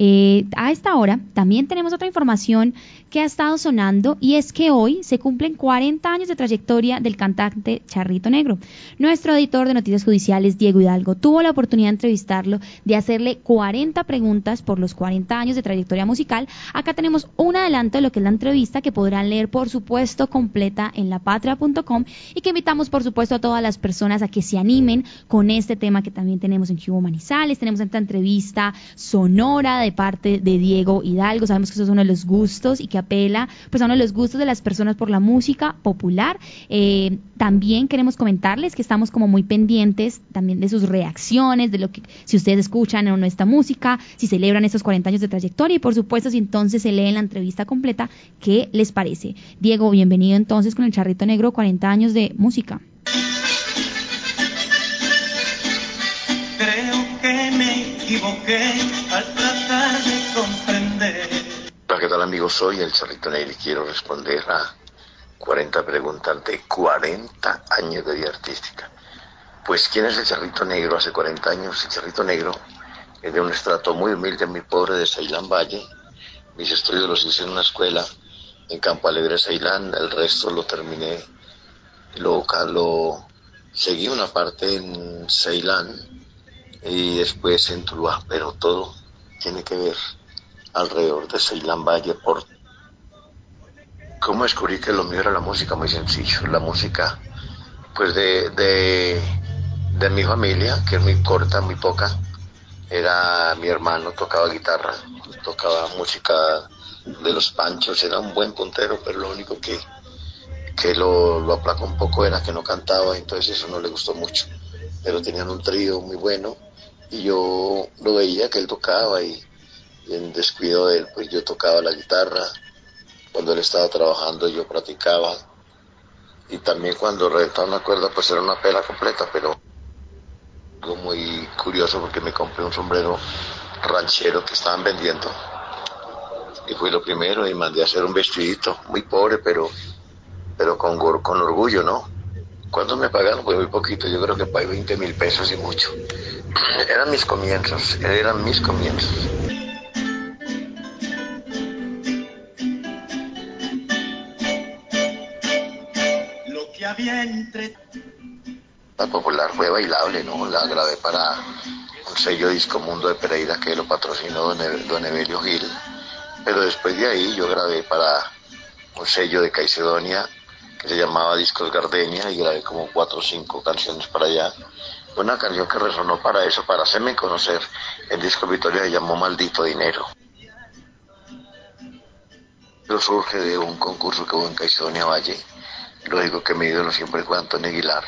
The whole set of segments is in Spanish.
Eh, a esta hora también tenemos otra información que ha estado sonando y es que hoy se cumplen 40 años de trayectoria del cantante Charrito Negro. Nuestro editor de noticias judiciales, Diego Hidalgo, tuvo la oportunidad de entrevistarlo, de hacerle 40 preguntas por los 40 años de trayectoria musical. Acá tenemos un adelanto de lo que es la entrevista que podrán leer, por supuesto, completa en lapatria.com y que invitamos, por supuesto, a todas las personas a que se animen con este tema que también tenemos en Hugo Manizales. Tenemos esta entrevista sonora de parte de Diego Hidalgo. Sabemos que eso es uno de los gustos y que apela pues a uno de los gustos de las personas por la música popular. Eh, también queremos comentarles que estamos como muy pendientes también de sus reacciones, de lo que si ustedes escuchan o no esta música, si celebran estos 40 años de trayectoria y por supuesto si entonces se leen la entrevista completa, ¿qué les parece? Diego, bienvenido entonces con el Charrito Negro, 40 años de música. Creo que me equivoqué al tal amigos? Soy el Charrito Negro y quiero responder a 40 preguntas de 40 años de vida artística. Pues, ¿quién es el Charrito Negro hace 40 años? El Charrito Negro es de un estrato muy humilde, muy pobre de Ceilán Valle. Mis estudios los hice en una escuela en Campo Alegre, Ceilán. El resto lo terminé, lo, lo seguí una parte en Ceilán y después en Tuluá, pero todo tiene que ver alrededor de Ceilán Valle por cómo descubrí que lo mío era la música muy sencillo la música pues de, de, de mi familia que es muy corta muy poca. Era mi hermano tocaba guitarra tocaba música de los panchos era un buen puntero pero lo único que que lo, lo aplacó un poco era que no cantaba entonces eso no le gustó mucho. Pero tenían un trío muy bueno y yo lo veía que él tocaba y en descuido de él, pues yo tocaba la guitarra, cuando él estaba trabajando yo practicaba, y también cuando reventaba una cuerda, pues era una pela completa, pero algo muy curioso porque me compré un sombrero ranchero que estaban vendiendo, y fui lo primero, y mandé a hacer un vestidito, muy pobre, pero, pero con, con orgullo, ¿no? ¿Cuánto me pagaron? Pues muy poquito, yo creo que pagué 20 mil pesos y mucho. Eran mis comienzos, eran mis comienzos. La popular fue bailable, ¿no? La grabé para un sello Disco Mundo de Pereira que lo patrocinó don, Evelio Gil. Pero después de ahí yo grabé para un sello de Caicedonia que se llamaba Discos Gardenia y grabé como cuatro o cinco canciones para allá. Una canción que resonó para eso, para hacerme conocer. El disco Victoria se llamó Maldito Dinero. Pero surge de un concurso que hubo en Caicedonia Valle digo que mi ídolo siempre fue Antonio Aguilar,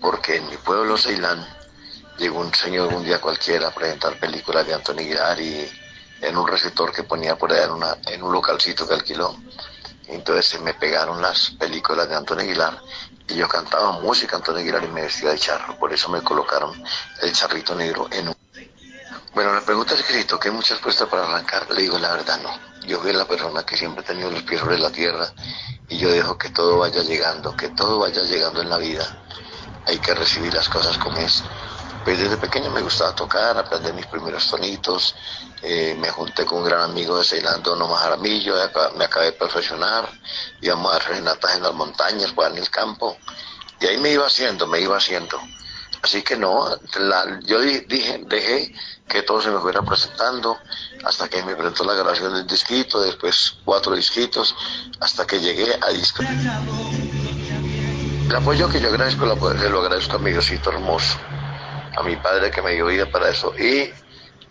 porque en mi pueblo, Ceilán, llegó un señor un día cualquiera a presentar películas de Antonio Aguilar y en un receptor que ponía por allá en, una, en un localcito que alquiló. Entonces se me pegaron las películas de Antonio Aguilar y yo cantaba música Antonio Aguilar y me vestía de charro. Por eso me colocaron el charrito negro en un... Bueno, la pregunta es que si toqué muchas puestas para arrancar, le digo la verdad, no. Yo soy la persona que siempre he tenido los pies sobre la tierra y yo dejo que todo vaya llegando, que todo vaya llegando en la vida. Hay que recibir las cosas como es. Pues desde pequeño me gustaba tocar, aprender mis primeros tonitos. Eh, me junté con un gran amigo de Ceilán, Dono Majaramillo, me acabé de perfeccionar. Íbamos a hacer renatas en las montañas, pues en el campo. Y ahí me iba haciendo, me iba haciendo. Así que no, yo dije, dejé que todo se me fuera presentando hasta que me presentó la grabación del disquito, después cuatro disquitos, hasta que llegué a disco. El apoyo que yo agradezco, se lo agradezco a mi Diosito hermoso, a mi padre que me dio vida para eso y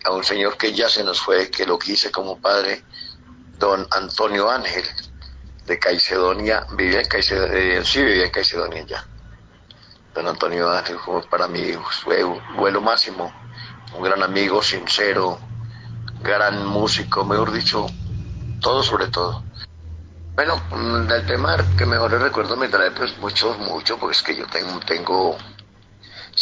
a un señor que ya se nos fue, que lo quise como padre, don Antonio Ángel, de Caicedonia, vivía en Caicedonia, eh, sí vivía en Caicedonia ya don Antonio Ángel para mí fue vuelo máximo, un gran amigo, sincero, gran músico, mejor dicho, todo sobre todo. Bueno, el tema que mejor recuerdo me trae pues mucho, mucho, porque es que yo tengo, tengo,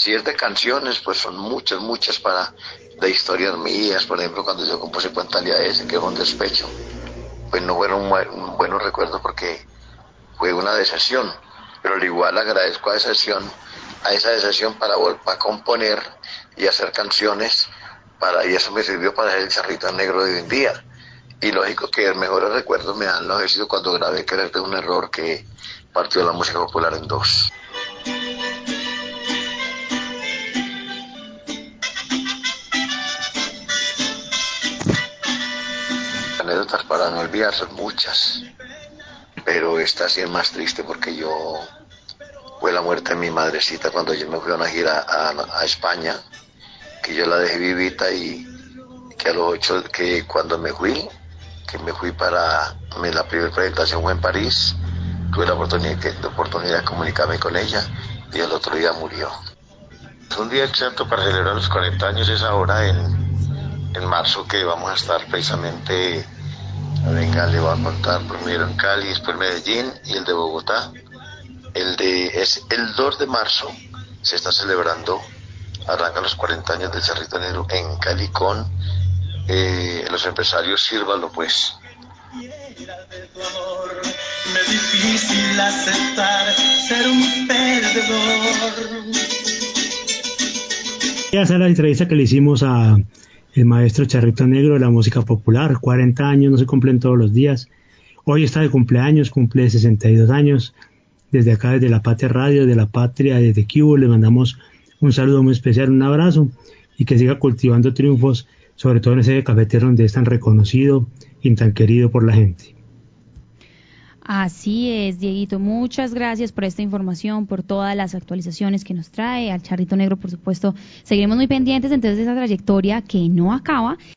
de canciones, pues son muchas, muchas para, de historias mías, por ejemplo, cuando yo compuse Cuentalia ese, que fue un despecho, pues no fueron buenos recuerdos porque fue una decepción pero al igual agradezco a esa sesión, a esa sesión para volver a componer y hacer canciones para, y eso me sirvió para el charrito negro de hoy en día. Y lógico que el mejores recuerdos me dan los cuando grabé Quererte un error que partió la música popular en dos. Anécdotas para no olvidar son muchas, pero esta sí más triste porque yo fue la muerte de mi madrecita cuando yo me fui a una gira a, España, que yo la dejé vivita y que a los ocho, que cuando me fui, que me fui para la primera presentación fue en París, tuve la oportunidad, la oportunidad de comunicarme con ella y el otro día murió. Un día exacto para celebrar los 40 años, es ahora en, en marzo que vamos a estar precisamente, venga, le voy a contar primero en Cali, después Medellín y el de Bogotá. El de es el 2 de marzo se está celebrando, arrancan los 40 años del Cerrito Negro en Cali con eh, los empresarios Sírvalo pues. Me difícil aceptar ser un perdedor. Esa es la entrevista que le hicimos a el maestro Charrito Negro de la música popular. 40 años, no se cumplen todos los días. Hoy está de cumpleaños, cumple 62 años. Desde acá, desde la Patria Radio, de la Patria, desde Cuba, le mandamos un saludo muy especial, un abrazo y que siga cultivando triunfos sobre todo en ese cafetero donde es tan reconocido y tan querido por la gente. Así es, Dieguito. Muchas gracias por esta información, por todas las actualizaciones que nos trae. Al Charrito Negro, por supuesto, seguiremos muy pendientes entonces de esa trayectoria que no acaba